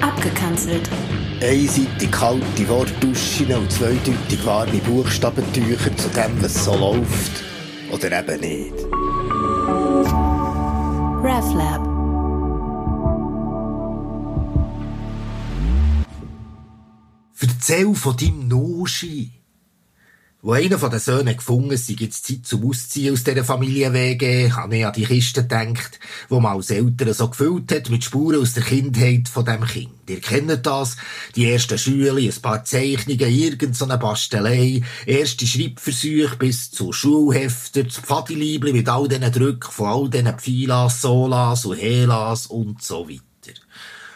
Abgekanzelt. Einseitig kalte Wortduschen und zweideutig warme Buchstabentücher zu dem, was so läuft. Oder eben nicht. RefLab. Erzähl von deinem Noschi. Wo einer von den Söhnen gefunden sei jetzt Zeit zum Ausziehen aus dieser Familienwege, habe ich an die Kiste gedacht, wo man als Eltern so gefüllt hat mit Spuren aus der Kindheit von dem Kind. Ihr kennt das, die ersten Schüler, ein paar Zeichnungen, irgendeine Bastelei, erste Schreibversuche bis zu Schulhefter, zu Pfadiliebli mit all diesen Drücken von all diesen Pfilas, Solas und Helas und so weiter.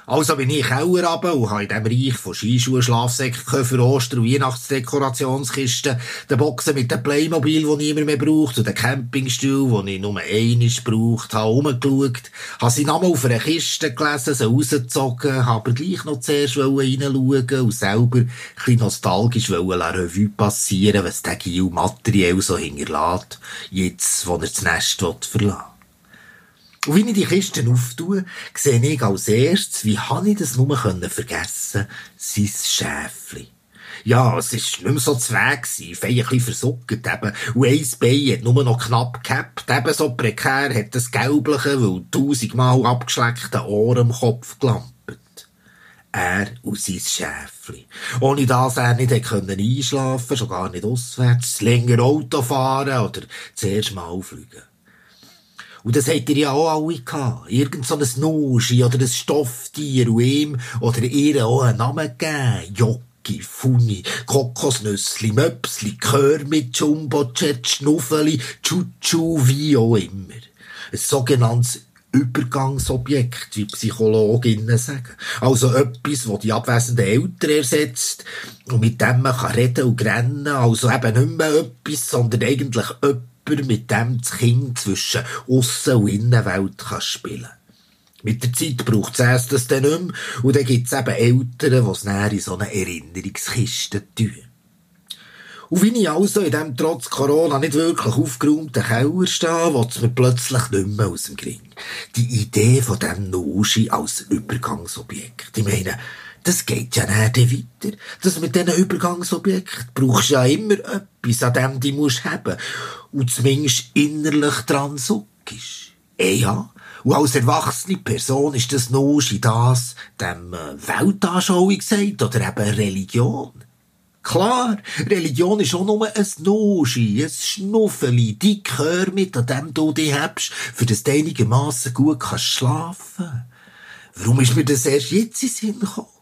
Also bin ich Keller runter und habe in dem Reich von Skischuhen, Schlafsäcken, Oster- und Weihnachtsdekorationskisten, den Boxen mit dem Playmobil, den niemand mehr braucht, und den Campingstuhl, den ich nur einmal gebraucht habe, umgeschaut, habe seinen Namen auf einer Kiste gelesen, sie rausgezogen, habe aber gleich noch zuerst reinschauen und selber ein bisschen nostalgisch la Revue passieren, was der Gil materiell so hinterlässt, jetzt, wo er das Nest verlassen will. Und wie ich die Kisten auftue, sehe ich als erstes, wie habe ich das nur vergessen sein Schäfli. Ja, es ist nicht mehr so zweig gewesen, fein ein bisschen eben. Und ein Bein hat nur noch knapp gehabt, eben so prekär hat das Gelbliche, weil tausendmal abgeschleckte Ohren im Kopf gelampert. Er und sein Schäfli. Ohne das er nicht hätte einschlafen können, schon gar nicht auswärts, länger Auto fahren oder zuerst mal fliegen. Und das habt ihr ja auch alle gehabt. Irgend so ein Nuschi oder ein Stofftier und ihm oder ihr auch einen Namen gegeben. Jocki, Funi, Kokosnüssli, Möpsli, Kör mit Jumbo-Jet, Schnuffeli, Chuchu, wie auch immer. Ein sogenanntes Übergangsobjekt, wie Psychologinnen sagen. Also etwas, das die abwesenden Eltern ersetzt und mit dem man kann reden und rennen. Also eben nicht mehr etwas, sondern eigentlich etwas, jemand, mit dem das Kind zwischen Aussen- und Innenwelt kann spielen Mit der Zeit braucht es das dann nicht mehr, und dann gibt es eben Eltern, die es näher in so eine Erinnerungskiste tun. Und wie ich also in diesem trotz Corona nicht wirklich aufgeräumten Keller stehe, will es mir plötzlich nicht mehr aus dem Gring. Die Idee von diesem Noschi als Übergangsobjekt. Ich meine, das geht ja nicht weiter. Das mit diesen Übergangsobjekten brauchst du ja immer etwas, an dem du musst haben. Und zumindest innerlich dran suckst. Eh ja. Und als erwachsene Person ist das Noschi das, dem äh, Weltanschauung sagt, oder eben Religion. Klar, Religion ist auch nur ein Noschi, ein Schnuffeli, die Gehör mit, an dem du dich hebst, für das du einigermassen gut kannst schlafen. Warum ist mir das erst jetzt in Sinn gekommen?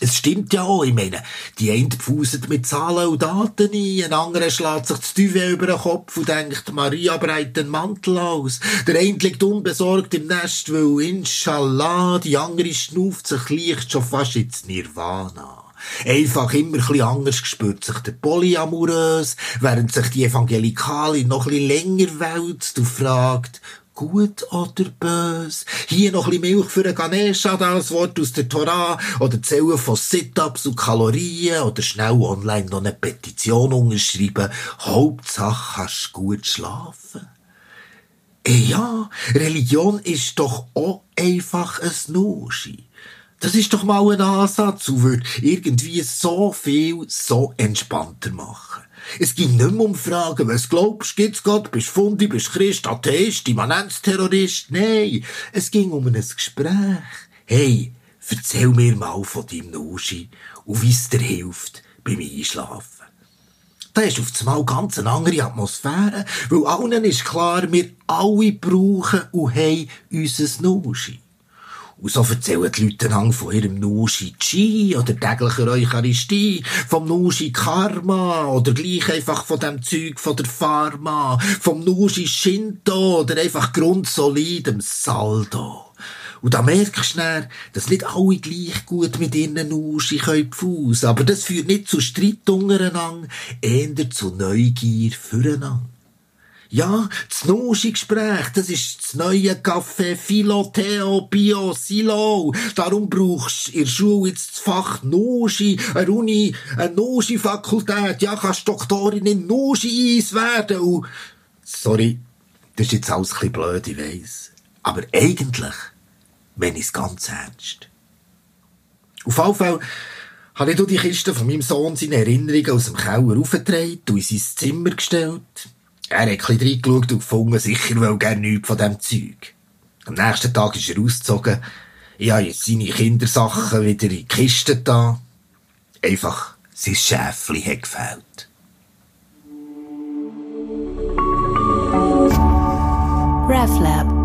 Es stimmt ja auch, ich meine, die eine pfuset mit Zahlen und Daten ein, ein anderer schlägt sich das Duvet über den Kopf und denkt, Maria breitet den Mantel aus. Der eine liegt unbesorgt im Nest, weil inshallah, die andere schnuft sich leicht schon fast ins Nirvana. Einfach immer ein anders gespürt sich der Polyamorös, während sich die Evangelikale noch ein länger wälzt und fragt, gut oder bös. Hier noch ein bisschen Milch für einen Ganesha, das Wort aus der Torah, oder Zählen von Sit-Ups und Kalorien, oder schnell online noch eine Petition unterschreiben. Hauptsache kannst gut schlafen. Eh ja, Religion ist doch auch einfach ein Nuschi. Das ist doch mal ein Ansatz und würde irgendwie so viel so entspannter machen. Es ging nicht mehr um Fragen, was glaubst, gibt's Gott, bist Fundi, bist Christ, Atheist, Immanenzterrorist? Nein, es ging um ein Gespräch. Hey, erzähl mir mal von deinem Nuschi und wie es dir hilft beim Einschlafen. Da ist auf einmal ganz eine andere Atmosphäre, weil allen ist klar, wir alle brauchen und haben unser Nuschi. Und so erzählen die Leute lang von ihrem Nushi Chi oder täglicher Eucharistie, vom Nushi Karma oder gleich einfach von dem Zeug von der Pharma, vom Nushi Shinto oder einfach grundsolidem Saldo. Und da merkst du dann, dass nicht alle gleich gut mit ihren Nushi können aber das führt nicht zu Streit untereinander, eher zu Neugier füreinander. Ja, das Nuschi-Gespräch, das ist das neue Café Philo, Theo, Bio, Silo. Darum brauchst du in der Schule jetzt das Fach Nuschi, eine Uni, eine Nuschi-Fakultät. Ja, kannst Doktorin in Nuschi-Eis werden. Und, sorry, das ist jetzt alles ein bisschen blöd, ich weiss. Aber eigentlich meine ich es ganz ernst. Auf jeden Fall habe ich die Kiste von meinem Sohn seine Erinnerungen aus dem Keller aufgetragen und in sein Zimmer gestellt. Er hat ein reingeschaut und gefunden, sicher will gerne nichts von diesem Zeug. Am nächsten Tag ist er ausgezogen. Ich habe jetzt seine Kindersachen wieder in die Kiste da. Einfach, sein Schäfli hat gefällt. RefLab